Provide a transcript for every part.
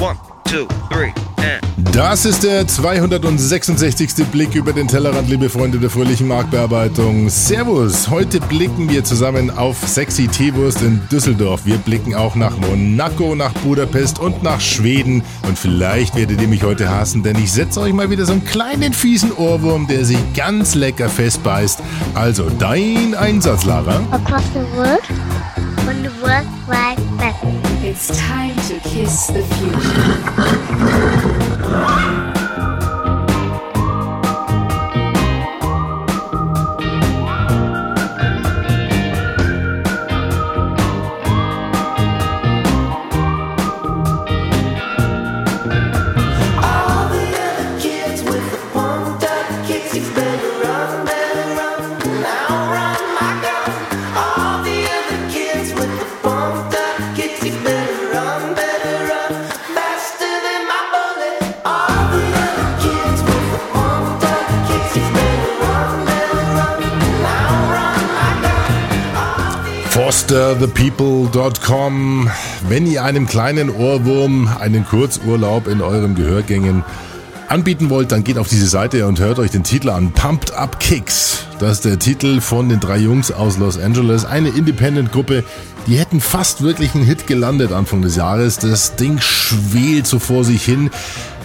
One, two, three, and. Das ist der 266. Blick über den Tellerrand, liebe Freunde der fröhlichen Marktbearbeitung. Servus! Heute blicken wir zusammen auf Sexy Teewurst in Düsseldorf. Wir blicken auch nach Monaco, nach Budapest und nach Schweden. Und vielleicht werdet ihr mich heute hassen, denn ich setze euch mal wieder so einen kleinen fiesen Ohrwurm, der sich ganz lecker festbeißt. Also dein Einsatz, Lara. Across the world on the World Wide. It's time to kiss the future. Girl. fosterthepeople.com. Wenn ihr einem kleinen Ohrwurm einen Kurzurlaub in euren Gehörgängen anbieten wollt, dann geht auf diese Seite und hört euch den Titel an. Pumped Up Kicks. Das ist der Titel von den drei Jungs aus Los Angeles. Eine Independent-Gruppe. Die hätten fast wirklich einen Hit gelandet Anfang des Jahres. Das Ding schwelt so vor sich hin.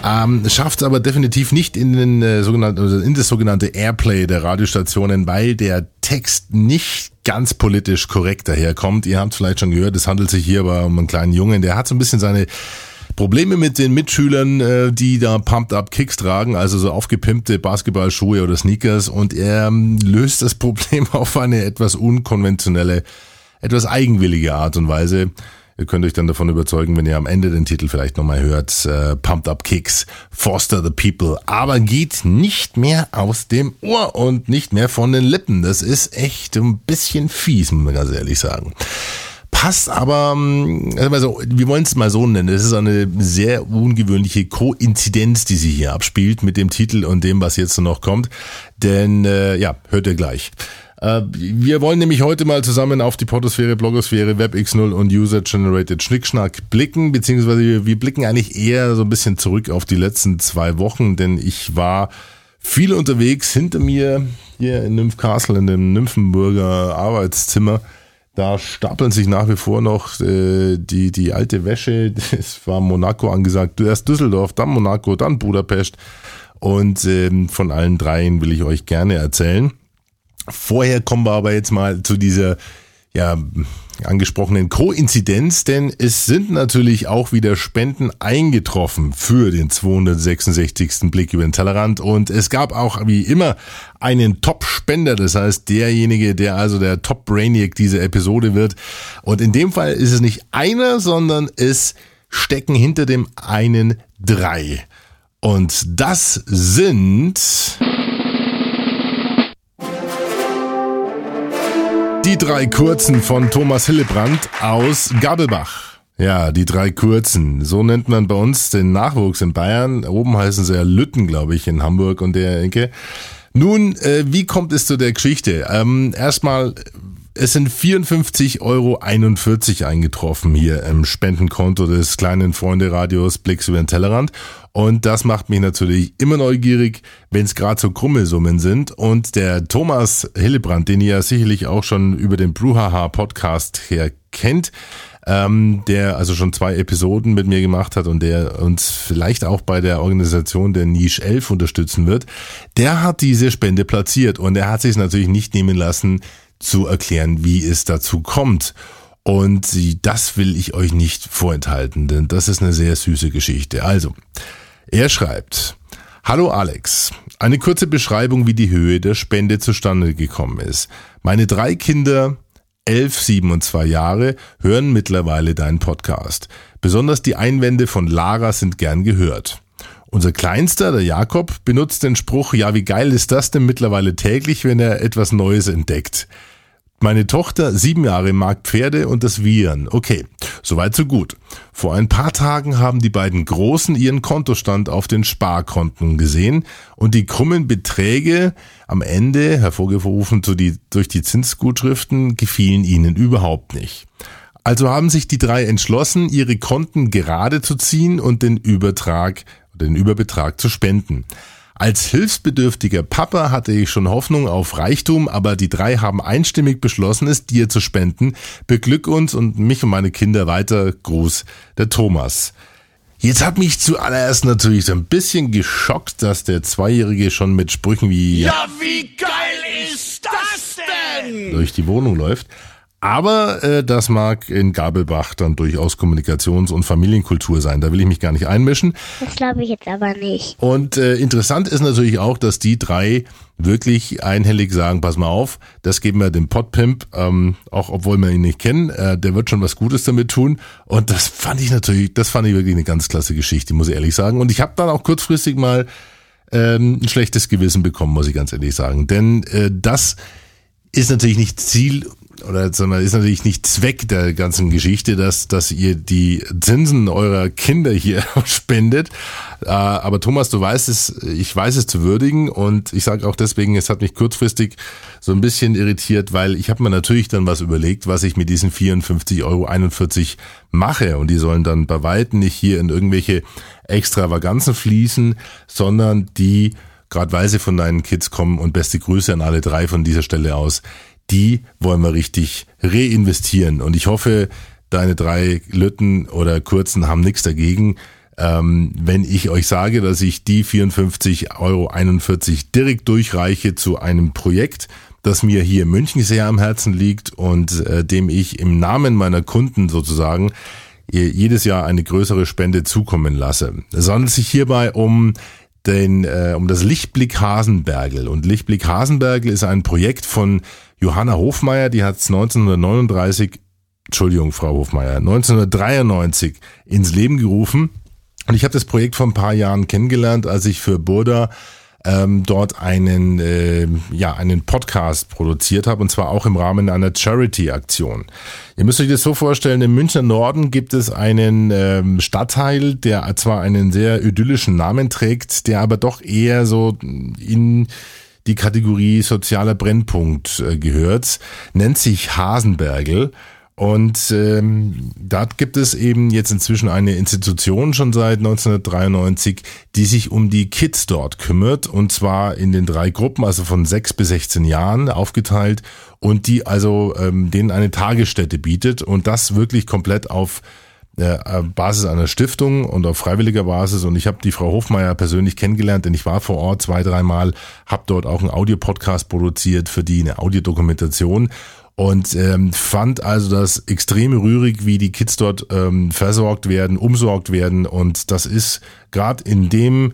Ähm, schafft es aber definitiv nicht in, den, äh, sogenannten, also in das sogenannte Airplay der Radiostationen, weil der Text nicht ganz politisch korrekt daherkommt. Ihr habt vielleicht schon gehört, es handelt sich hier aber um einen kleinen Jungen, der hat so ein bisschen seine Probleme mit den Mitschülern, äh, die da Pumped Up Kicks tragen, also so aufgepimpte Basketballschuhe oder Sneakers und er ähm, löst das Problem auf eine etwas unkonventionelle, etwas eigenwillige Art und Weise. Ihr könnt euch dann davon überzeugen, wenn ihr am Ende den Titel vielleicht nochmal hört, äh, Pumped Up Kicks, Foster the People, aber geht nicht mehr aus dem Ohr und nicht mehr von den Lippen. Das ist echt ein bisschen fies, muss man ganz ehrlich sagen passt aber, ähm, also wir wollen es mal so nennen, es ist eine sehr ungewöhnliche Koinzidenz, die sie hier abspielt mit dem Titel und dem, was jetzt noch kommt. Denn äh, ja, hört ihr gleich. Äh, Wir wollen nämlich heute mal zusammen auf die Portosphäre, Blogosphäre, WebX0 und User-Generated Schnickschnack blicken, beziehungsweise wir- blicken eigentlich eher so ein bisschen zurück auf die letzten zwei Wochen, denn ich war viel unterwegs hinter mir hier in Nymphcastle in dem Nymphenburger Arbeitszimmer. Da stapeln sich nach wie vor noch äh, die, die alte Wäsche. Es war Monaco angesagt. Erst Düsseldorf, dann Monaco, dann Budapest. Und ähm, von allen dreien will ich euch gerne erzählen. Vorher kommen wir aber jetzt mal zu dieser ja, angesprochenen Koinzidenz, denn es sind natürlich auch wieder Spenden eingetroffen für den 266. Blick über den Tellerrand und es gab auch wie immer einen Top-Spender, das heißt derjenige, der also der Top-Brainiac dieser Episode wird. Und in dem Fall ist es nicht einer, sondern es stecken hinter dem einen drei. Und das sind... Die drei Kurzen von Thomas Hillebrand aus Gabelbach. Ja, die drei Kurzen. So nennt man bei uns den Nachwuchs in Bayern. Oben heißen sie ja Lütten, glaube ich, in Hamburg und der Ecke. Nun, äh, wie kommt es zu der Geschichte? Ähm, erstmal, es sind 54,41 Euro eingetroffen hier im Spendenkonto des kleinen Freunde-Radios Blicks über den Tellerrand. Und das macht mich natürlich immer neugierig, wenn es gerade so krumme Summen sind. Und der Thomas Hillebrand, den ihr ja sicherlich auch schon über den Bruhaha Podcast her kennt, ähm, der also schon zwei Episoden mit mir gemacht hat und der uns vielleicht auch bei der Organisation der Niche 11 unterstützen wird, der hat diese Spende platziert und er hat sich natürlich nicht nehmen lassen, zu erklären, wie es dazu kommt. Und das will ich euch nicht vorenthalten, denn das ist eine sehr süße Geschichte. Also, er schreibt, Hallo Alex, eine kurze Beschreibung, wie die Höhe der Spende zustande gekommen ist. Meine drei Kinder, elf, sieben und zwei Jahre, hören mittlerweile deinen Podcast. Besonders die Einwände von Lara sind gern gehört. Unser Kleinster, der Jakob, benutzt den Spruch, ja, wie geil ist das denn mittlerweile täglich, wenn er etwas Neues entdeckt. Meine Tochter, sieben Jahre, mag Pferde und das Viren. Okay, soweit so gut. Vor ein paar Tagen haben die beiden Großen ihren Kontostand auf den Sparkonten gesehen und die krummen Beträge am Ende, hervorgerufen durch die Zinsgutschriften, gefielen ihnen überhaupt nicht. Also haben sich die drei entschlossen, ihre Konten gerade zu ziehen und den Übertrag, den Überbetrag zu spenden. Als hilfsbedürftiger Papa hatte ich schon Hoffnung auf Reichtum, aber die drei haben einstimmig beschlossen, es dir zu spenden. Beglück uns und mich und meine Kinder weiter. Gruß, der Thomas. Jetzt hat mich zuallererst natürlich so ein bisschen geschockt, dass der Zweijährige schon mit Sprüchen wie Ja, wie geil ist das denn? durch die Wohnung läuft. Aber äh, das mag in Gabelbach dann durchaus Kommunikations- und Familienkultur sein. Da will ich mich gar nicht einmischen. Das glaube ich jetzt aber nicht. Und äh, interessant ist natürlich auch, dass die drei wirklich einhellig sagen, pass mal auf, das geben wir dem Potpimp, ähm, auch obwohl wir ihn nicht kennen, äh, der wird schon was Gutes damit tun. Und das fand ich natürlich, das fand ich wirklich eine ganz klasse Geschichte, muss ich ehrlich sagen. Und ich habe dann auch kurzfristig mal ähm, ein schlechtes Gewissen bekommen, muss ich ganz ehrlich sagen. Denn äh, das ist natürlich nicht Ziel oder sondern ist natürlich nicht Zweck der ganzen Geschichte, dass, dass ihr die Zinsen eurer Kinder hier spendet. Äh, aber Thomas, du weißt es, ich weiß es zu würdigen und ich sage auch deswegen, es hat mich kurzfristig so ein bisschen irritiert, weil ich habe mir natürlich dann was überlegt, was ich mit diesen 54,41 Euro mache und die sollen dann bei Weitem nicht hier in irgendwelche Extravaganzen fließen, sondern die gerade weil sie von deinen Kids kommen und beste Grüße an alle drei von dieser Stelle aus, die wollen wir richtig reinvestieren. Und ich hoffe, deine drei Lütten oder Kurzen haben nichts dagegen, ähm, wenn ich euch sage, dass ich die 54,41 Euro direkt durchreiche zu einem Projekt, das mir hier in München sehr am Herzen liegt und äh, dem ich im Namen meiner Kunden sozusagen jedes Jahr eine größere Spende zukommen lasse. Es handelt sich hierbei um den, äh, um das Lichtblick Hasenbergel. Und Lichtblick Hasenbergel ist ein Projekt von Johanna Hofmeier, die hat es 1939, Entschuldigung, Frau Hofmeier, 1993 ins Leben gerufen. Und ich habe das Projekt vor ein paar Jahren kennengelernt, als ich für Burda ähm, dort einen, äh, ja, einen Podcast produziert habe, und zwar auch im Rahmen einer Charity-Aktion. Ihr müsst euch das so vorstellen, im Münchner Norden gibt es einen ähm, Stadtteil, der zwar einen sehr idyllischen Namen trägt, der aber doch eher so in die Kategorie sozialer Brennpunkt äh, gehört, nennt sich Hasenbergel. Und ähm, dort gibt es eben jetzt inzwischen eine Institution schon seit 1993, die sich um die Kids dort kümmert. Und zwar in den drei Gruppen, also von sechs bis 16 Jahren aufgeteilt. Und die also ähm, denen eine Tagesstätte bietet. Und das wirklich komplett auf äh, Basis einer Stiftung und auf freiwilliger Basis. Und ich habe die Frau Hofmeier persönlich kennengelernt, denn ich war vor Ort zwei, dreimal, habe dort auch einen Audiopodcast produziert für die, eine Audiodokumentation und ähm, fand also das extrem rührig, wie die Kids dort ähm, versorgt werden, umsorgt werden und das ist gerade in dem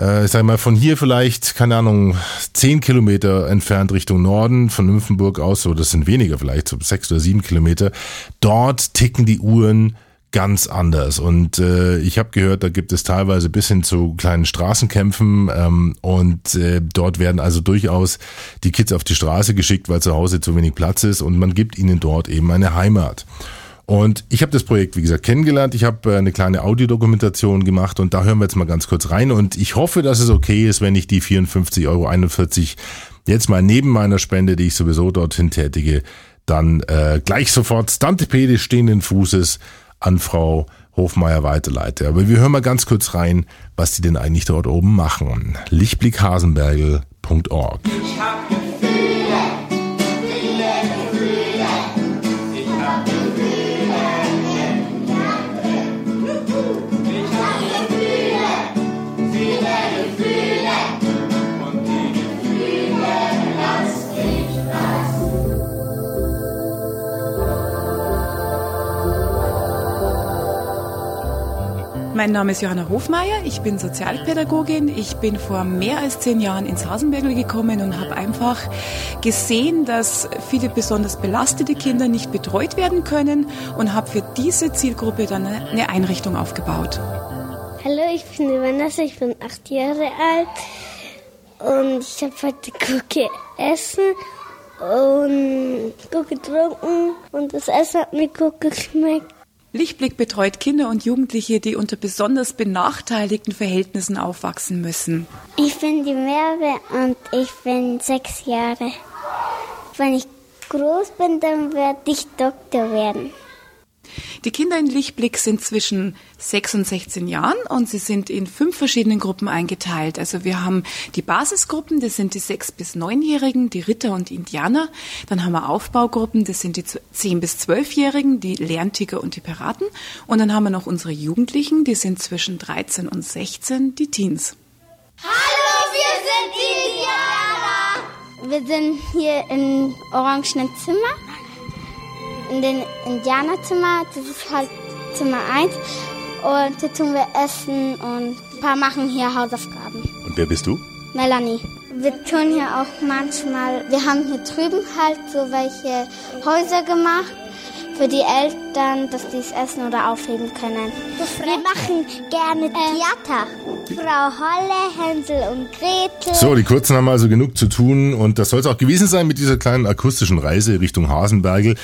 äh, ich sag mal, von hier vielleicht, keine Ahnung, zehn Kilometer entfernt Richtung Norden, von Nymphenburg aus, so das sind weniger vielleicht, so sechs oder sieben Kilometer. Dort ticken die Uhren ganz anders. Und äh, ich habe gehört, da gibt es teilweise bis hin zu kleinen Straßenkämpfen ähm, und äh, dort werden also durchaus die Kids auf die Straße geschickt, weil zu Hause zu wenig Platz ist und man gibt ihnen dort eben eine Heimat. Und ich habe das Projekt, wie gesagt, kennengelernt. Ich habe äh, eine kleine Audiodokumentation gemacht und da hören wir jetzt mal ganz kurz rein. Und ich hoffe, dass es okay ist, wenn ich die 54,41 Euro jetzt mal neben meiner Spende, die ich sowieso dorthin tätige, dann äh, gleich sofort stantepedisch stehenden Fußes an Frau Hofmeier weiterleite. Aber wir hören mal ganz kurz rein, was die denn eigentlich dort oben machen. Lichtblickhasenbergel.org Ich hab Mein Name ist Johanna Hofmeier, ich bin Sozialpädagogin. Ich bin vor mehr als zehn Jahren ins Hasenbergel gekommen und habe einfach gesehen, dass viele besonders belastete Kinder nicht betreut werden können und habe für diese Zielgruppe dann eine Einrichtung aufgebaut. Hallo, ich bin die Vanessa, ich bin acht Jahre alt und ich habe heute gut gegessen und gut getrunken und das Essen hat mir gut geschmeckt. Lichtblick betreut Kinder und Jugendliche, die unter besonders benachteiligten Verhältnissen aufwachsen müssen. Ich bin die Merve und ich bin sechs Jahre. Wenn ich groß bin, dann werde ich Doktor werden. Die Kinder in Lichtblick sind zwischen 6 und 16 Jahren und sie sind in fünf verschiedenen Gruppen eingeteilt. Also wir haben die Basisgruppen, das sind die 6 bis 9-Jährigen, die Ritter und die Indianer. Dann haben wir Aufbaugruppen, das sind die 10 bis 12-Jährigen, die Lerntiger und die Piraten. Und dann haben wir noch unsere Jugendlichen, die sind zwischen 13 und 16, die Teens. Hallo, wir sind die Indianer. Wir sind hier im orangenen Zimmer. In dem Indianerzimmer, das ist halt Zimmer 1. Und hier tun wir essen und ein paar machen hier Hausaufgaben. Und wer bist du? Melanie. Wir tun hier auch manchmal, wir haben hier drüben halt so welche Häuser gemacht für die Eltern, dass die es essen oder aufheben können. Wir machen gerne Theater. Frau Holle, Hänsel und Gretel. So, die Kurzen haben also genug zu tun und das soll es auch gewesen sein mit dieser kleinen akustischen Reise Richtung Hasenbergel.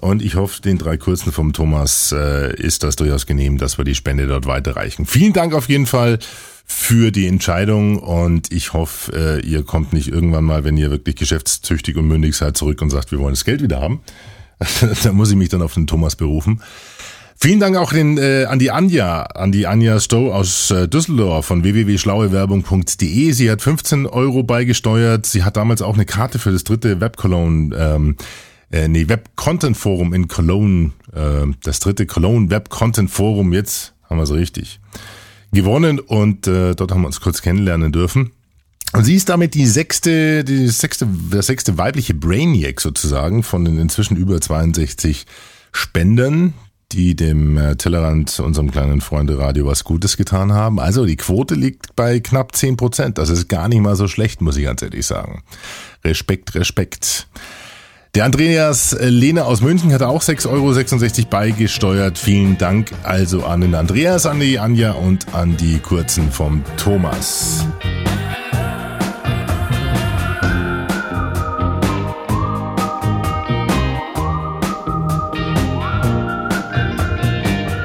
Und ich hoffe, den drei Kurzen vom Thomas äh, ist das durchaus genehm, dass wir die Spende dort weiterreichen. Vielen Dank auf jeden Fall für die Entscheidung und ich hoffe, äh, ihr kommt nicht irgendwann mal, wenn ihr wirklich geschäftstüchtig und mündig seid, zurück und sagt, wir wollen das Geld wieder haben. da muss ich mich dann auf den Thomas berufen. Vielen Dank auch den, äh, an die Anja, an die Anja Stowe aus äh, Düsseldorf von www.schlauewerbung.de. Sie hat 15 Euro beigesteuert. Sie hat damals auch eine Karte für das dritte Web Cologne, ähm, äh, nee, Web Content Forum in Cologne, äh, das dritte Cologne Web Content Forum. Jetzt haben wir es richtig gewonnen und äh, dort haben wir uns kurz kennenlernen dürfen. Und sie ist damit die sechste, die sechste, der sechste weibliche Brainiac sozusagen von den inzwischen über 62 Spendern, die dem äh, Tellerrand, unserem kleinen Freunde Radio was Gutes getan haben. Also die Quote liegt bei knapp 10 Prozent. Das ist gar nicht mal so schlecht, muss ich ganz ehrlich sagen. Respekt, Respekt. Der Andreas äh, Lehne aus München hat auch 6,66 Euro beigesteuert. Vielen Dank also an den Andreas, an die Anja und an die Kurzen vom Thomas.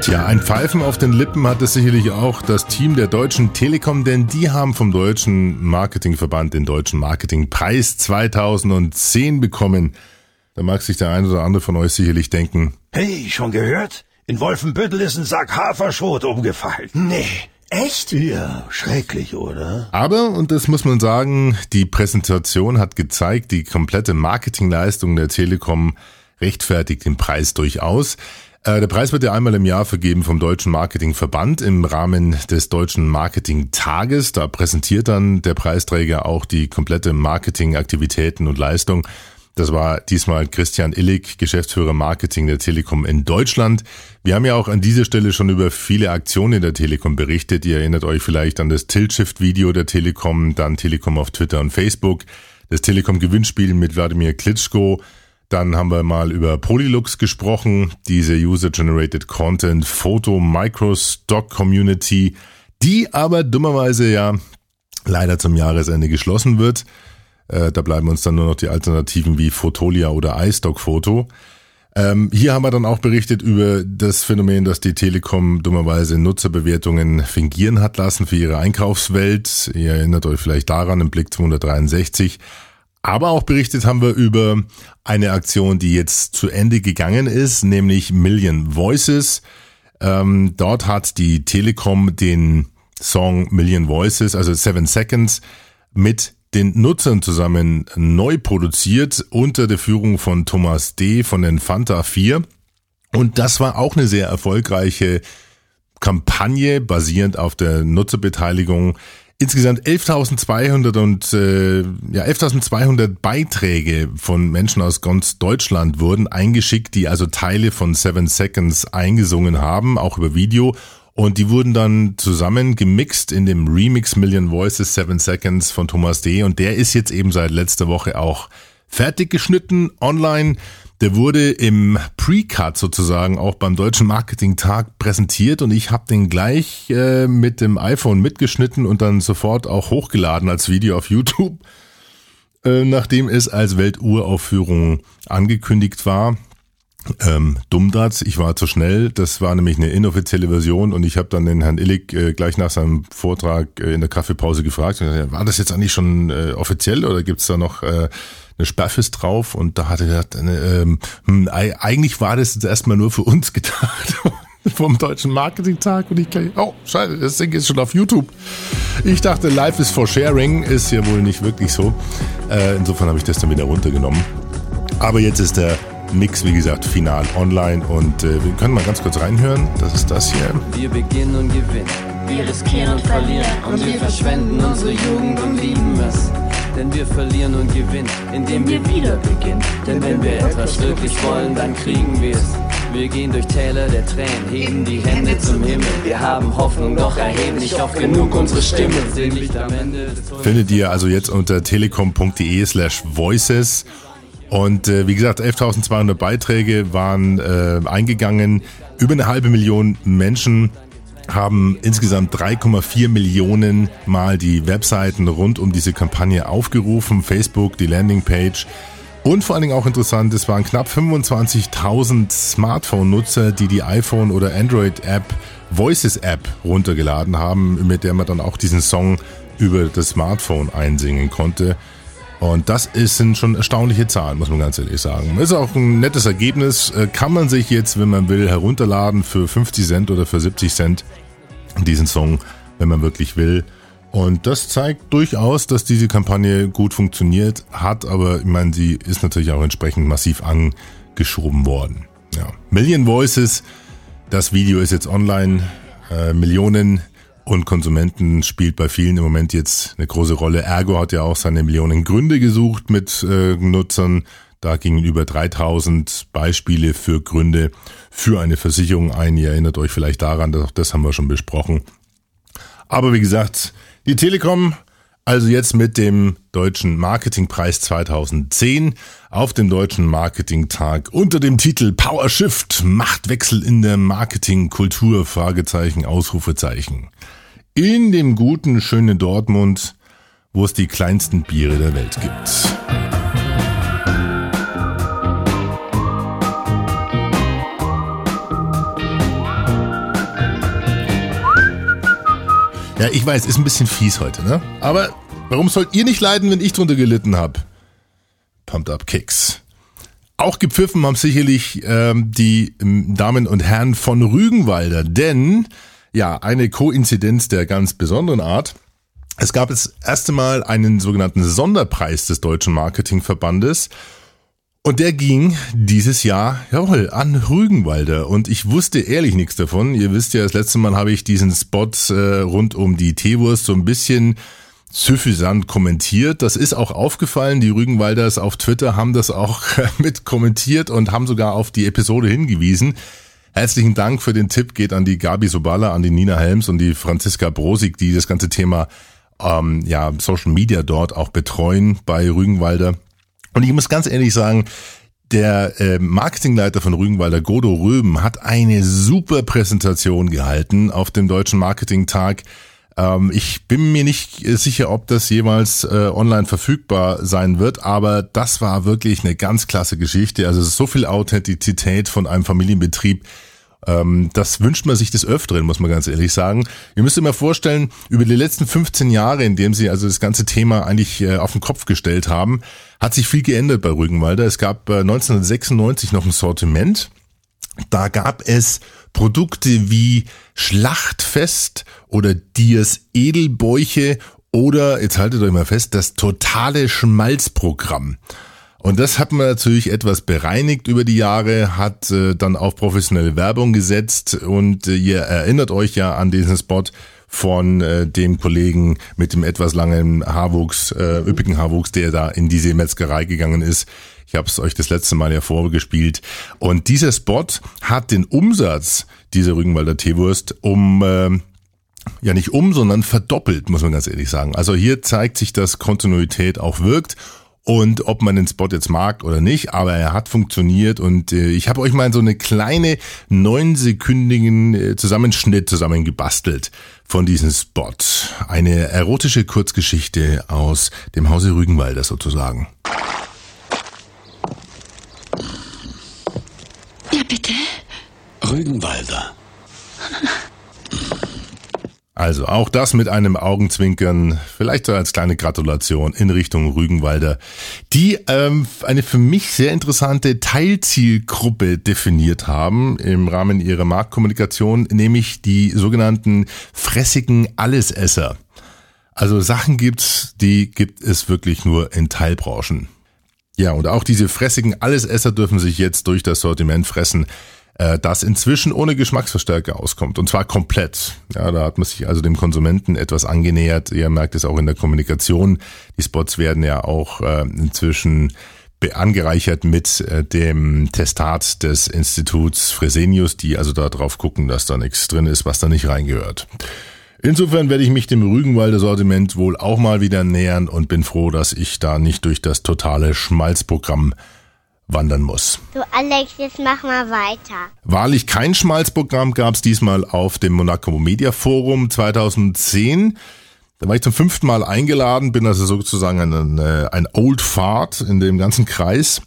Tja, ein Pfeifen auf den Lippen hat es sicherlich auch das Team der Deutschen Telekom, denn die haben vom Deutschen Marketingverband den Deutschen Marketingpreis 2010 bekommen. Da mag sich der ein oder andere von euch sicherlich denken, Hey, schon gehört? In Wolfenbüttel ist ein Sack Haferschrot umgefallen. Nee. Echt? Ja, schrecklich, oder? Aber, und das muss man sagen, die Präsentation hat gezeigt, die komplette Marketingleistung der Telekom rechtfertigt den Preis durchaus. Äh, Der Preis wird ja einmal im Jahr vergeben vom Deutschen Marketingverband im Rahmen des Deutschen Marketingtages. Da präsentiert dann der Preisträger auch die komplette Marketingaktivitäten und Leistung. Das war diesmal Christian Illig, Geschäftsführer Marketing der Telekom in Deutschland. Wir haben ja auch an dieser Stelle schon über viele Aktionen der Telekom berichtet. Ihr erinnert euch vielleicht an das Tilt-Shift-Video der Telekom, dann Telekom auf Twitter und Facebook, das Telekom-Gewinnspiel mit Wladimir Klitschko, dann haben wir mal über Polylux gesprochen, diese User-Generated Content Photo Microstock Community, die aber dummerweise ja leider zum Jahresende geschlossen wird. Äh, da bleiben uns dann nur noch die Alternativen wie Fotolia oder iStock Photo. Ähm, hier haben wir dann auch berichtet über das Phänomen, dass die Telekom dummerweise Nutzerbewertungen fingieren hat lassen für ihre Einkaufswelt. Ihr erinnert euch vielleicht daran im Blick 263. Aber auch berichtet haben wir über eine Aktion, die jetzt zu Ende gegangen ist, nämlich Million Voices. Ähm, dort hat die Telekom den Song Million Voices, also Seven Seconds, mit den Nutzern zusammen neu produziert unter der Führung von Thomas D. von den Fanta 4. Und das war auch eine sehr erfolgreiche Kampagne basierend auf der Nutzerbeteiligung. Insgesamt 11.200 und äh, ja 11.200 Beiträge von Menschen aus ganz Deutschland wurden eingeschickt, die also Teile von Seven Seconds eingesungen haben, auch über Video. Und die wurden dann zusammen gemixt in dem Remix Million Voices Seven Seconds von Thomas D. Und der ist jetzt eben seit letzter Woche auch fertig geschnitten online. Der wurde im Pre-Cut sozusagen auch beim Deutschen Marketing-Tag präsentiert und ich habe den gleich äh, mit dem iPhone mitgeschnitten und dann sofort auch hochgeladen als Video auf YouTube, äh, nachdem es als Welturaufführung angekündigt war. Ähm, Dummdatz, ich war zu schnell. Das war nämlich eine inoffizielle Version und ich habe dann den Herrn Illig äh, gleich nach seinem Vortrag äh, in der Kaffeepause gefragt, war das jetzt eigentlich schon äh, offiziell oder gibt's da noch äh, eine Sperrfist drauf und da hatte er gedacht, äh, ähm, hm, ei- eigentlich war das jetzt erstmal nur für uns gedacht. vom Deutschen Marketing-Tag und ich gleich, oh, scheiße, das Ding ist schon auf YouTube. Ich dachte, Life is for Sharing, ist ja wohl nicht wirklich so. Äh, insofern habe ich das dann wieder runtergenommen. Aber jetzt ist der Mix, wie gesagt, final online und äh, wir können mal ganz kurz reinhören. Das ist das hier. Wir beginnen und gewinnen. Wir riskieren und verlieren. Und wir verschwenden unsere Jugend und lieben es. Denn wir verlieren und gewinnen, indem wir wieder beginnen. Denn wenn wir etwas wirklich wollen, dann kriegen wir es. Wir gehen durch Täler der Tränen, heben die Hände zum Himmel. Wir haben Hoffnung, doch erheben nicht oft genug unsere Stimme. Findet ihr also jetzt unter telekom.de slash voices. Und äh, wie gesagt, 11.200 Beiträge waren äh, eingegangen. Über eine halbe Million Menschen haben insgesamt 3,4 Millionen Mal die Webseiten rund um diese Kampagne aufgerufen. Facebook, die Landingpage. Und vor allen Dingen auch interessant, es waren knapp 25.000 Smartphone-Nutzer, die die iPhone- oder Android-App Voices App runtergeladen haben, mit der man dann auch diesen Song über das Smartphone einsingen konnte. Und das ist, sind schon erstaunliche Zahlen, muss man ganz ehrlich sagen. Ist auch ein nettes Ergebnis. Äh, Kann man sich jetzt, wenn man will, herunterladen für 50 Cent oder für 70 Cent diesen Song, wenn man wirklich will. Und das zeigt durchaus, dass diese Kampagne gut funktioniert hat, aber ich meine, sie ist natürlich auch entsprechend massiv angeschoben worden. Ja. Million Voices, das Video ist jetzt online, äh, Millionen und Konsumenten spielt bei vielen im Moment jetzt eine große Rolle. Ergo hat ja auch seine Millionen Gründe gesucht mit äh, Nutzern. Da gingen über 3000 Beispiele für Gründe für eine Versicherung ein. Ihr erinnert euch vielleicht daran, das, das haben wir schon besprochen. Aber wie gesagt, die Telekom, also jetzt mit dem Deutschen Marketingpreis 2010 auf dem Deutschen Marketingtag unter dem Titel Power Shift, Machtwechsel in der Marketingkultur, Fragezeichen, Ausrufezeichen. In dem guten, schönen Dortmund, wo es die kleinsten Biere der Welt gibt. Ja, ich weiß, ist ein bisschen fies heute, ne? Aber warum sollt ihr nicht leiden, wenn ich drunter gelitten habe? Pumped Up Kicks. Auch gepfiffen haben sicherlich ähm, die ähm, Damen und Herren von Rügenwalder, denn ja, eine Koinzidenz der ganz besonderen Art. Es gab das erste Mal einen sogenannten Sonderpreis des Deutschen Marketingverbandes und der ging dieses Jahr, jawohl, an Rügenwalder. Und ich wusste ehrlich nichts davon. Ihr wisst ja, das letzte Mal habe ich diesen Spot äh, rund um die Teewurst so ein bisschen suffisant kommentiert. Das ist auch aufgefallen. Die Rügenwalders auf Twitter haben das auch mit kommentiert und haben sogar auf die Episode hingewiesen. Herzlichen Dank für den Tipp geht an die Gabi Sobala, an die Nina Helms und die Franziska Brosig, die das ganze Thema ähm, ja, Social Media dort auch betreuen bei Rügenwalder. Und ich muss ganz ehrlich sagen, der äh, Marketingleiter von Rügenwalder, Godo Röben, hat eine super Präsentation gehalten auf dem Deutschen Marketingtag. Ähm, ich bin mir nicht äh, sicher, ob das jemals äh, online verfügbar sein wird, aber das war wirklich eine ganz klasse Geschichte. Also so viel Authentizität von einem Familienbetrieb. Ähm, das wünscht man sich des Öfteren, muss man ganz ehrlich sagen. Ihr müsst euch mal vorstellen, über die letzten 15 Jahre, in dem sie also das ganze Thema eigentlich äh, auf den Kopf gestellt haben, hat sich viel geändert bei Rügenwalder. Es gab äh, 1996 noch ein Sortiment. Da gab es Produkte wie Schlachtfest oder Diers Edelbäuche oder, jetzt haltet euch mal fest, das totale Schmalzprogramm. Und das hat man natürlich etwas bereinigt über die Jahre, hat äh, dann auf professionelle Werbung gesetzt und äh, ihr erinnert euch ja an diesen Spot von äh, dem Kollegen mit dem etwas langen Haarwuchs, äh, üppigen Haarwuchs, der da in diese Metzgerei gegangen ist. Ich habe es euch das letzte Mal ja vorgespielt. Und dieser Spot hat den Umsatz dieser Rügenwalder Teewurst um äh, ja nicht um, sondern verdoppelt, muss man ganz ehrlich sagen. Also hier zeigt sich, dass Kontinuität auch wirkt. Und ob man den Spot jetzt mag oder nicht, aber er hat funktioniert und äh, ich habe euch mal so eine kleine neunsekündigen äh, Zusammenschnitt zusammengebastelt von diesem Spot. Eine erotische Kurzgeschichte aus dem Hause Rügenwalder sozusagen. Ja, bitte. Rügenwalder. Also auch das mit einem Augenzwinkern, vielleicht so als kleine Gratulation in Richtung Rügenwalder, die ähm, eine für mich sehr interessante Teilzielgruppe definiert haben im Rahmen ihrer Marktkommunikation, nämlich die sogenannten fressigen Allesesser. Also Sachen gibt's, die gibt es wirklich nur in Teilbranchen. Ja, und auch diese fressigen Allesesser dürfen sich jetzt durch das Sortiment fressen, äh, das inzwischen ohne Geschmacksverstärker auskommt. Und zwar komplett. Ja, da hat man sich also dem Konsumenten etwas angenähert. Ihr merkt es auch in der Kommunikation. Die Spots werden ja auch äh, inzwischen angereichert mit äh, dem Testat des Instituts Fresenius, die also da drauf gucken, dass da nichts drin ist, was da nicht reingehört. Insofern werde ich mich dem Rügenwalder Sortiment wohl auch mal wieder nähern und bin froh, dass ich da nicht durch das totale Schmalzprogramm wandern muss. So, Alex, jetzt mach mal weiter. Wahrlich kein Schmalzprogramm gab es diesmal auf dem Monaco Media Forum 2010. Da war ich zum fünften Mal eingeladen, bin also sozusagen ein, äh, ein Old Fart in dem ganzen Kreis.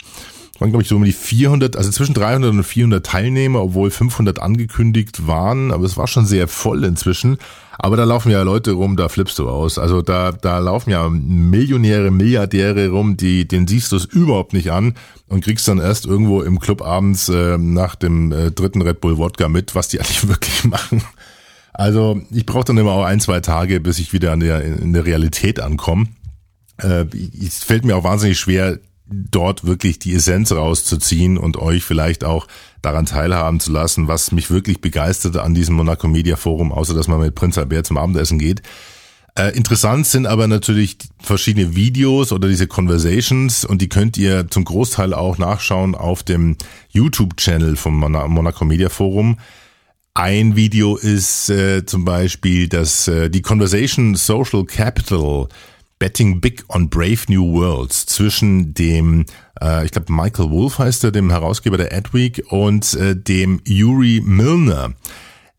Waren, glaube ich, so um die 400, also zwischen 300 und 400 Teilnehmer, obwohl 500 angekündigt waren. Aber es war schon sehr voll inzwischen. Aber da laufen ja Leute rum, da flippst du aus. Also da, da laufen ja Millionäre, Milliardäre rum, die, den siehst du es überhaupt nicht an und kriegst dann erst irgendwo im Club abends äh, nach dem äh, dritten Red Bull Wodka mit, was die eigentlich wirklich machen. Also ich brauche dann immer auch ein, zwei Tage, bis ich wieder an der, in der Realität ankomme. Äh, es fällt mir auch wahnsinnig schwer, dort wirklich die Essenz rauszuziehen und euch vielleicht auch daran teilhaben zu lassen, was mich wirklich begeisterte an diesem Monaco Media Forum, außer dass man mit Prinz Albert zum Abendessen geht. Äh, interessant sind aber natürlich verschiedene Videos oder diese Conversations und die könnt ihr zum Großteil auch nachschauen auf dem YouTube-Channel vom Mona- Monaco Media Forum. Ein Video ist äh, zum Beispiel das äh, die Conversation Social Capital Betting Big on Brave New Worlds zwischen dem, äh, ich glaube Michael Wolf heißt er, dem Herausgeber der Adweek und äh, dem Yuri Milner.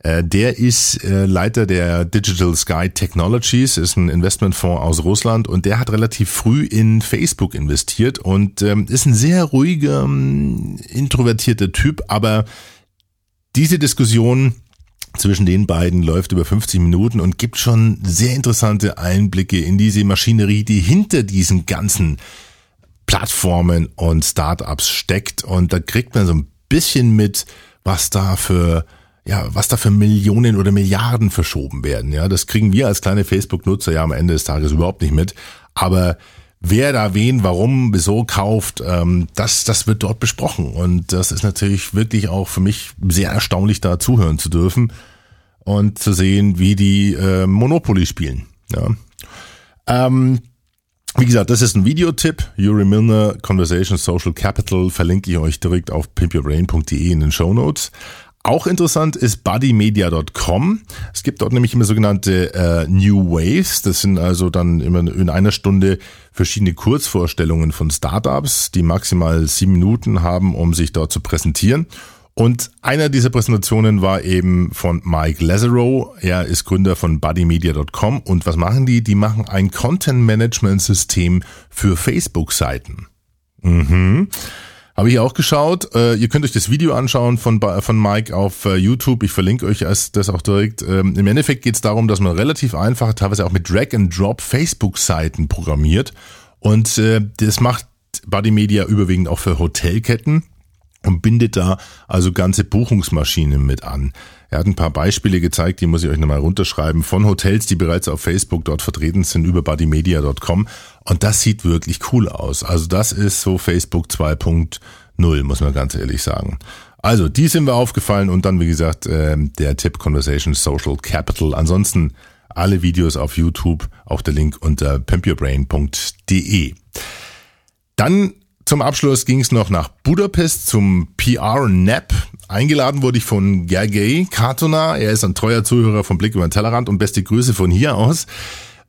Äh, der ist äh, Leiter der Digital Sky Technologies, ist ein Investmentfonds aus Russland und der hat relativ früh in Facebook investiert und ähm, ist ein sehr ruhiger, ähm, introvertierter Typ, aber diese Diskussion zwischen den beiden läuft über 50 Minuten und gibt schon sehr interessante Einblicke in diese Maschinerie, die hinter diesen ganzen Plattformen und Startups steckt. Und da kriegt man so ein bisschen mit, was da für ja, was da für Millionen oder Milliarden verschoben werden. Ja, das kriegen wir als kleine Facebook-Nutzer ja am Ende des Tages überhaupt nicht mit. Aber wer da wen, warum, wieso kauft, ähm, das, das wird dort besprochen. Und das ist natürlich wirklich auch für mich sehr erstaunlich, da zuhören zu dürfen und zu sehen, wie die äh, Monopoly spielen. Ja. Ähm, wie gesagt, das ist ein Videotipp. Yuri Milner, Conversation Social Capital, verlinke ich euch direkt auf pimpyourbrain.de in den Show Notes. Auch interessant ist buddymedia.com. Es gibt dort nämlich immer sogenannte äh, New Waves. Das sind also dann immer in einer Stunde verschiedene Kurzvorstellungen von Startups, die maximal sieben Minuten haben, um sich dort zu präsentieren. Und einer dieser Präsentationen war eben von Mike Lazarow. Er ist Gründer von buddymedia.com. Und was machen die? Die machen ein Content-Management-System für Facebook-Seiten. Mhm. Habe ich auch geschaut. Äh, ihr könnt euch das Video anschauen von, von Mike auf äh, YouTube. Ich verlinke euch das das auch direkt. Ähm, Im Endeffekt geht es darum, dass man relativ einfach, teilweise auch mit Drag-and-Drop Facebook-Seiten programmiert. Und äh, das macht Buddy Media überwiegend auch für Hotelketten und bindet da also ganze Buchungsmaschinen mit an. Er hat ein paar Beispiele gezeigt, die muss ich euch nochmal runterschreiben, von Hotels, die bereits auf Facebook dort vertreten sind, über buddymedia.com. Und das sieht wirklich cool aus. Also das ist so Facebook 2.0, muss man ganz ehrlich sagen. Also, die sind wir aufgefallen und dann, wie gesagt, ähm, der Tipp Conversation Social Capital. Ansonsten alle Videos auf YouTube, auch der Link unter pimpyourbrain.de. Dann zum Abschluss ging es noch nach Budapest zum PR NAP. Eingeladen wurde ich von Gergely Kartona. Er ist ein treuer Zuhörer vom Blick über den Tellerrand und beste Grüße von hier aus.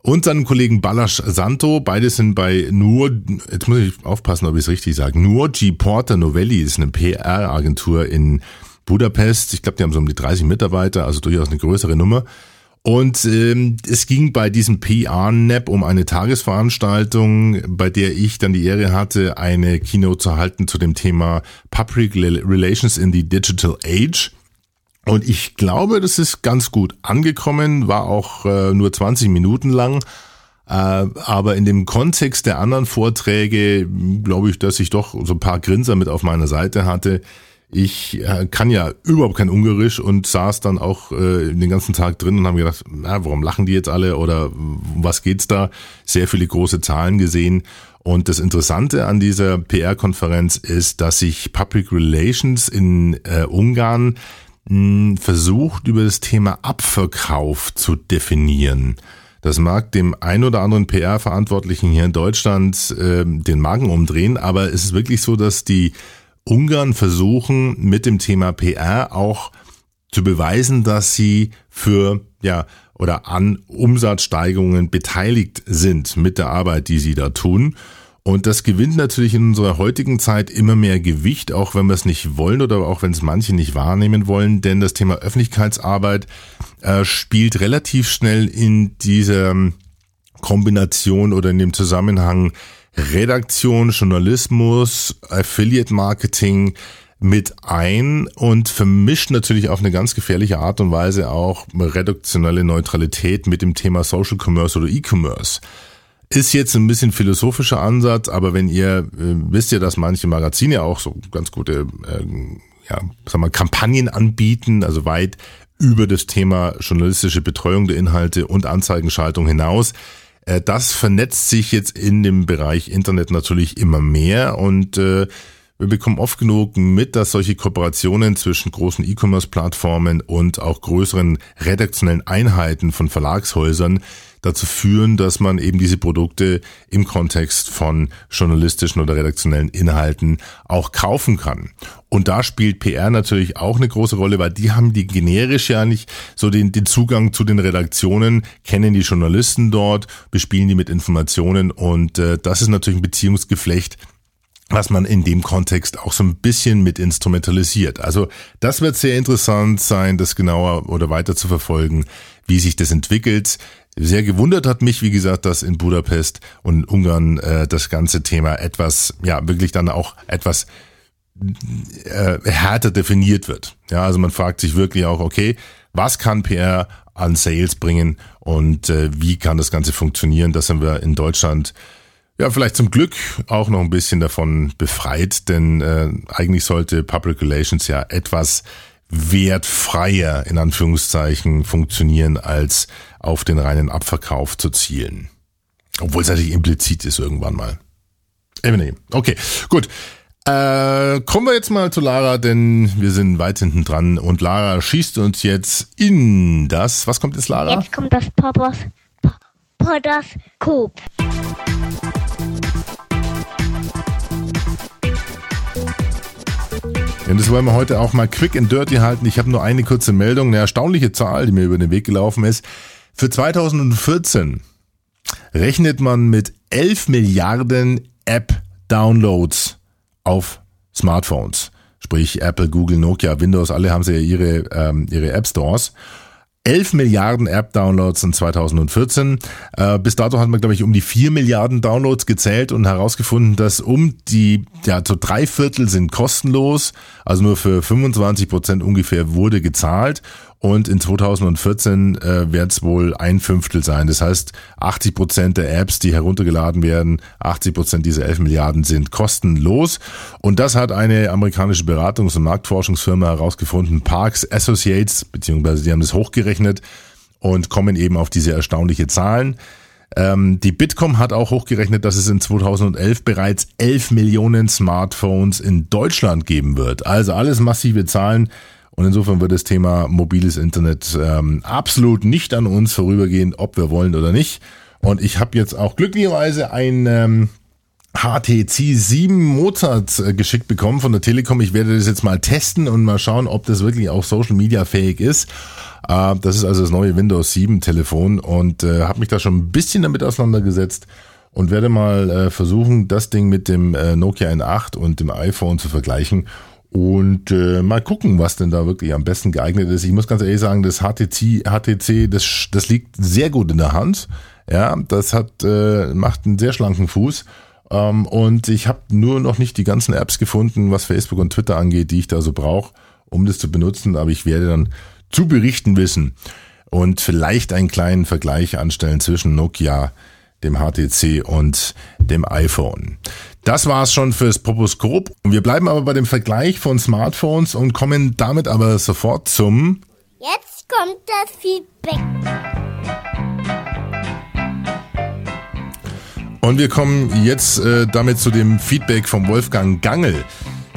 Und seinem Kollegen Balasch Santo. Beide sind bei nur, jetzt muss ich aufpassen, ob ich es richtig sage, nur G Porter Novelli ist eine PR-Agentur in Budapest. Ich glaube, die haben so um die 30 Mitarbeiter, also durchaus eine größere Nummer. Und ähm, es ging bei diesem PR-NAP um eine Tagesveranstaltung, bei der ich dann die Ehre hatte, eine Keynote zu halten zu dem Thema Public Relations in the Digital Age. Und ich glaube, das ist ganz gut angekommen, war auch äh, nur 20 Minuten lang. Äh, aber in dem Kontext der anderen Vorträge glaube ich, dass ich doch so ein paar Grinser mit auf meiner Seite hatte. Ich äh, kann ja überhaupt kein Ungarisch und saß dann auch äh, den ganzen Tag drin und habe gedacht, na, warum lachen die jetzt alle oder was geht's da? Sehr viele große Zahlen gesehen. Und das Interessante an dieser PR-Konferenz ist, dass sich Public Relations in äh, Ungarn mh, versucht, über das Thema Abverkauf zu definieren. Das mag dem ein oder anderen PR-Verantwortlichen hier in Deutschland äh, den Magen umdrehen, aber es ist wirklich so, dass die Ungarn versuchen mit dem Thema PR auch zu beweisen, dass sie für ja oder an Umsatzsteigerungen beteiligt sind mit der Arbeit, die sie da tun. Und das gewinnt natürlich in unserer heutigen Zeit immer mehr Gewicht, auch wenn wir es nicht wollen oder auch wenn es manche nicht wahrnehmen wollen, denn das Thema Öffentlichkeitsarbeit äh, spielt relativ schnell in dieser Kombination oder in dem Zusammenhang Redaktion, Journalismus, Affiliate Marketing mit ein und vermischt natürlich auf eine ganz gefährliche Art und Weise auch redaktionelle Neutralität mit dem Thema Social Commerce oder E-Commerce. Ist jetzt ein bisschen philosophischer Ansatz, aber wenn ihr äh, wisst ja, dass manche Magazine auch so ganz gute äh, ja, sag mal, Kampagnen anbieten, also weit über das Thema journalistische Betreuung der Inhalte und Anzeigenschaltung hinaus. Äh, das vernetzt sich jetzt in dem Bereich Internet natürlich immer mehr und äh, wir bekommen oft genug mit, dass solche Kooperationen zwischen großen E-Commerce-Plattformen und auch größeren redaktionellen Einheiten von Verlagshäusern dazu führen, dass man eben diese Produkte im Kontext von journalistischen oder redaktionellen Inhalten auch kaufen kann. Und da spielt PR natürlich auch eine große Rolle, weil die haben die generisch ja nicht so den, den Zugang zu den Redaktionen, kennen die Journalisten dort, bespielen die mit Informationen und äh, das ist natürlich ein Beziehungsgeflecht, was man in dem Kontext auch so ein bisschen mit instrumentalisiert. Also das wird sehr interessant sein, das genauer oder weiter zu verfolgen, wie sich das entwickelt. Sehr gewundert hat mich, wie gesagt, dass in Budapest und Ungarn äh, das ganze Thema etwas, ja, wirklich dann auch etwas äh, härter definiert wird. Ja, also man fragt sich wirklich auch, okay, was kann PR an Sales bringen und äh, wie kann das Ganze funktionieren? Das haben wir in Deutschland ja vielleicht zum Glück auch noch ein bisschen davon befreit, denn äh, eigentlich sollte Public Relations ja etwas wertfreier in Anführungszeichen funktionieren, als auf den reinen Abverkauf zu zielen. Obwohl es natürlich implizit ist irgendwann mal. Okay, gut. Äh, kommen wir jetzt mal zu Lara, denn wir sind weit hinten dran und Lara schießt uns jetzt in das. Was kommt jetzt, Lara? Jetzt kommt das Poppers, Podoskop. Und das wollen wir heute auch mal quick and dirty halten. Ich habe nur eine kurze Meldung, eine erstaunliche Zahl, die mir über den Weg gelaufen ist. Für 2014 rechnet man mit 11 Milliarden App-Downloads auf Smartphones. Sprich Apple, Google, Nokia, Windows, alle haben sie ja ihre, ähm, ihre App Stores. 11 Milliarden App-Downloads in 2014. Äh, bis dato hat man, glaube ich, um die 4 Milliarden Downloads gezählt und herausgefunden, dass um die, ja, so drei Viertel sind kostenlos, also nur für 25 Prozent ungefähr wurde gezahlt und in 2014 äh, wird es wohl ein Fünftel sein. Das heißt, 80 Prozent der Apps, die heruntergeladen werden, 80 Prozent dieser 11 Milliarden sind kostenlos. Und das hat eine amerikanische Beratungs- und Marktforschungsfirma herausgefunden, Parks Associates, beziehungsweise die haben das hochgerechnet und kommen eben auf diese erstaunliche Zahlen. Ähm, die Bitkom hat auch hochgerechnet, dass es in 2011 bereits 11 Millionen Smartphones in Deutschland geben wird. Also alles massive Zahlen. Und insofern wird das Thema mobiles Internet ähm, absolut nicht an uns vorübergehen, ob wir wollen oder nicht. Und ich habe jetzt auch glücklicherweise ein ähm, HTC 7 Mozart äh, geschickt bekommen von der Telekom. Ich werde das jetzt mal testen und mal schauen, ob das wirklich auch Social Media fähig ist. Äh, das ist also das neue Windows 7 Telefon und äh, habe mich da schon ein bisschen damit auseinandergesetzt und werde mal äh, versuchen, das Ding mit dem äh, Nokia N8 und dem iPhone zu vergleichen und äh, mal gucken, was denn da wirklich am besten geeignet ist. Ich muss ganz ehrlich sagen, das HTC, HTC, das, das liegt sehr gut in der Hand. Ja, das hat äh, macht einen sehr schlanken Fuß. Ähm, und ich habe nur noch nicht die ganzen Apps gefunden, was Facebook und Twitter angeht, die ich da so brauche. um das zu benutzen, aber ich werde dann zu berichten wissen und vielleicht einen kleinen Vergleich anstellen zwischen Nokia, dem HTC und dem iPhone. Das war's schon fürs Proposkop. Wir bleiben aber bei dem Vergleich von Smartphones und kommen damit aber sofort zum Jetzt kommt das Feedback. Und wir kommen jetzt äh, damit zu dem Feedback vom Wolfgang Gangel.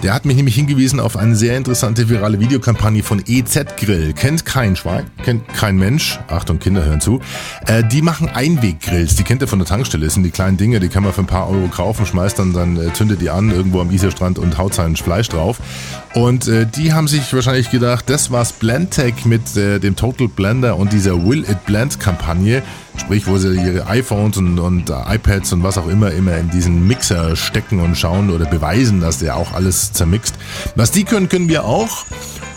Der hat mich nämlich hingewiesen auf eine sehr interessante virale Videokampagne von EZ Grill. Kennt kein Schwein, kennt kein Mensch. Achtung, Kinder hören zu. Äh, die machen Einweggrills. Die kennt ihr von der Tankstelle. Das sind die kleinen Dinge, die kann man für ein paar Euro kaufen, schmeißt dann, dann äh, zündet die an irgendwo am Isarstrand und haut sein Fleisch drauf. Und äh, die haben sich wahrscheinlich gedacht, das war's Blendtech mit äh, dem Total Blender und dieser Will It Blend Kampagne. Sprich, wo sie ihre iPhones und, und äh, iPads und was auch immer immer in diesen Mixer stecken und schauen oder beweisen, dass der auch alles zermixt. Was die können, können wir auch.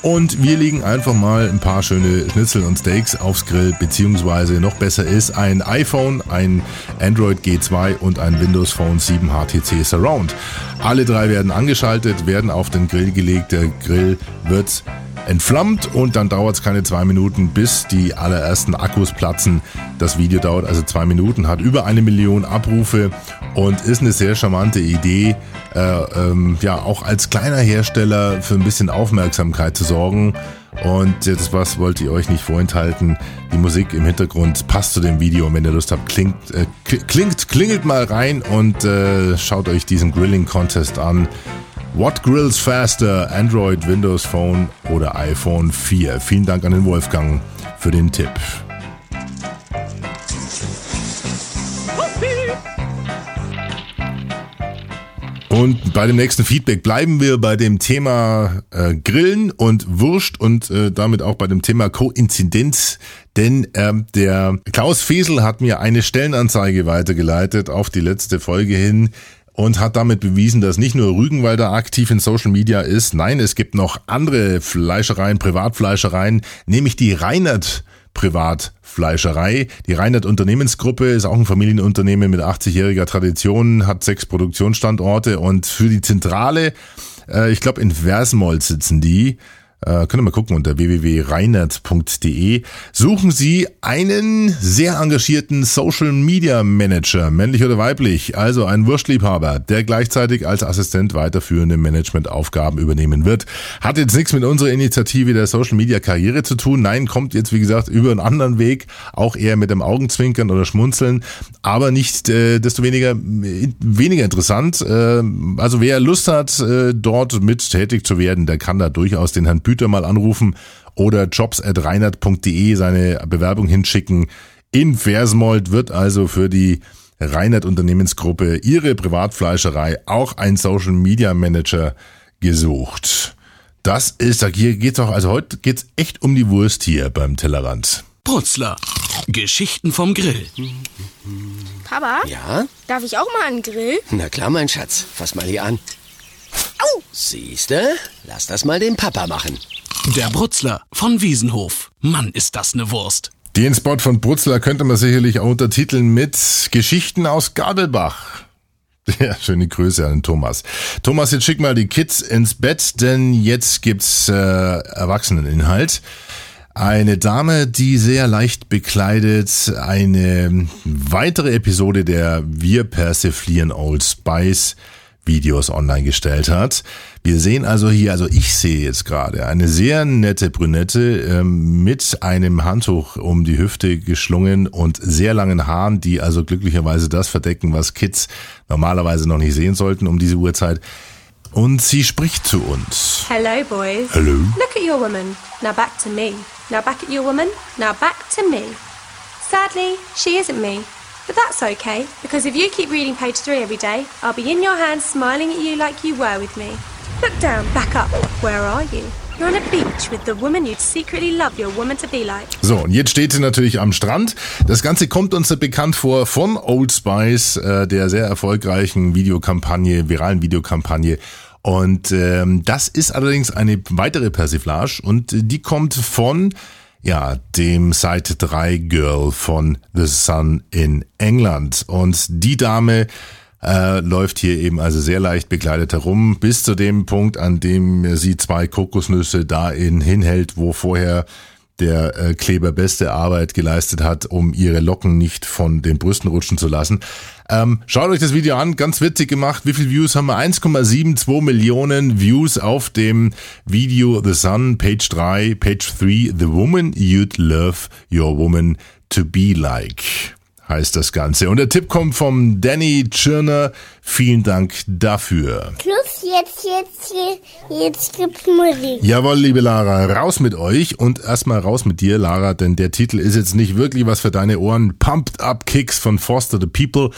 Und wir legen einfach mal ein paar schöne Schnitzel und Steaks aufs Grill, beziehungsweise noch besser ist ein iPhone, ein Android G2 und ein Windows Phone 7 HTC Surround. Alle drei werden angeschaltet, werden auf den Grill gelegt. Der Grill wird entflammt und dann dauert es keine zwei Minuten, bis die allerersten Akkus platzen. Das Video dauert also zwei Minuten, hat über eine Million Abrufe und ist eine sehr charmante Idee, äh, ähm, ja auch als kleiner Hersteller für ein bisschen Aufmerksamkeit zu sorgen. Und das was wollte ich euch nicht vorenthalten. Die Musik im Hintergrund passt zu dem Video. Und wenn ihr Lust habt, klingt, äh, klingt, klingelt mal rein und äh, schaut euch diesen Grilling Contest an. What grills faster? Android, Windows Phone oder iPhone 4? Vielen Dank an den Wolfgang für den Tipp. Und bei dem nächsten Feedback bleiben wir bei dem Thema äh, Grillen und Wurst und äh, damit auch bei dem Thema Koinzidenz. Denn ähm, der Klaus Fesel hat mir eine Stellenanzeige weitergeleitet auf die letzte Folge hin und hat damit bewiesen, dass nicht nur Rügenwalder aktiv in Social Media ist. Nein, es gibt noch andere Fleischereien, Privatfleischereien, nämlich die Reinert Privatfleischerei. Die Reinert Unternehmensgruppe ist auch ein Familienunternehmen mit 80-jähriger Tradition, hat sechs Produktionsstandorte und für die Zentrale, äh, ich glaube in Versmold sitzen die, äh, könnt ihr mal gucken unter www.reinert.de. Suchen Sie einen sehr engagierten Social Media Manager, männlich oder weiblich, also einen Wurstliebhaber, der gleichzeitig als Assistent weiterführende Managementaufgaben übernehmen wird. Hat jetzt nichts mit unserer Initiative der Social Media Karriere zu tun. Nein, kommt jetzt wie gesagt über einen anderen Weg, auch eher mit dem Augenzwinkern oder Schmunzeln, aber nicht äh, desto weniger weniger interessant. Äh, also wer Lust hat, äh, dort mit tätig zu werden, der kann da durchaus den Herrn Büter mal anrufen oder jobs.reinhard.de seine Bewerbung hinschicken. In Versmold wird also für die Reinhard Unternehmensgruppe ihre Privatfleischerei auch ein Social Media Manager gesucht. Das ist, hier geht's auch, also heute geht's echt um die Wurst hier beim Tellerrand. Brutzler. Geschichten vom Grill. Papa, Ja? darf ich auch mal den Grill? Na klar, mein Schatz. Fass mal hier an. Au! Siehste? Lass das mal den Papa machen. Der Brutzler von Wiesenhof. Mann, ist das ne Wurst. Den Spot von Brutzler könnte man sicherlich auch untertiteln mit Geschichten aus Gabelbach. Ja, schöne Grüße an den Thomas. Thomas, jetzt schick mal die Kids ins Bett, denn jetzt gibt's äh, Erwachseneninhalt. Eine Dame, die sehr leicht bekleidet, eine weitere Episode der Wir persiflieren Old Spice Videos online gestellt hat. Wir sehen also hier, also ich sehe jetzt gerade eine sehr nette Brünette ähm, mit einem Handtuch um die Hüfte geschlungen und sehr langen Haaren, die also glücklicherweise das verdecken, was Kids normalerweise noch nicht sehen sollten um diese Uhrzeit. Und sie spricht zu uns. Hello, boys. Hello. Look at your woman. Now back to me. Now back at your woman. Now back to me. Sadly, she isn't me. But that's okay, because if you keep reading page three every day, I'll be in your hands smiling at you like you were with me. Look down, back up. Where are you? You're on a beach with the woman you'd secretly love your woman to be like. So, und jetzt steht sie natürlich am Strand. Das Ganze kommt uns bekannt vor von Old Spice, äh, der sehr erfolgreichen Videokampagne, viralen Videokampagne. Und ähm, das ist allerdings eine weitere Persiflage und äh, die kommt von ja, dem Site 3 Girl von The Sun in England. Und die Dame äh, läuft hier eben also sehr leicht begleitet herum, bis zu dem Punkt, an dem sie zwei Kokosnüsse da in hinhält, wo vorher der äh, Kleber beste Arbeit geleistet hat, um ihre Locken nicht von den Brüsten rutschen zu lassen. Ähm, schaut euch das Video an, ganz witzig gemacht. Wie viele Views haben wir? 1,72 Millionen Views auf dem Video The Sun, Page 3, Page 3, The Woman You'd Love Your Woman to Be Like heißt das Ganze. Und der Tipp kommt vom Danny Tschirner. Vielen Dank dafür. Plus jetzt, jetzt, jetzt, jetzt gibt's Musik. Jawohl, liebe Lara, raus mit euch und erstmal raus mit dir, Lara, denn der Titel ist jetzt nicht wirklich was für deine Ohren. Pumped Up Kicks von Foster the People.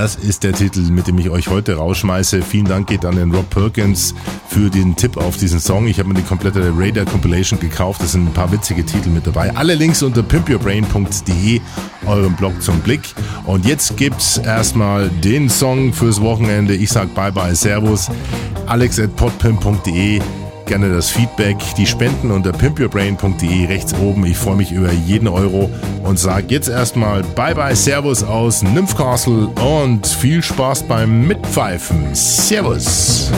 Das ist der Titel, mit dem ich euch heute rausschmeiße. Vielen Dank geht an den Rob Perkins für den Tipp auf diesen Song. Ich habe mir die komplette Radar Compilation gekauft. Es sind ein paar witzige Titel mit dabei. Alle Links unter pimpyourbrain.de, eurem Blog zum Blick. Und jetzt gibt's erstmal den Song fürs Wochenende. Ich sag bye bye, servus. Alex at podpimp.de gerne das Feedback, die Spenden unter pimpyourbrain.de rechts oben. Ich freue mich über jeden Euro und sage jetzt erstmal Bye bye, Servus aus Nymphcastle und viel Spaß beim Mitpfeifen. Servus.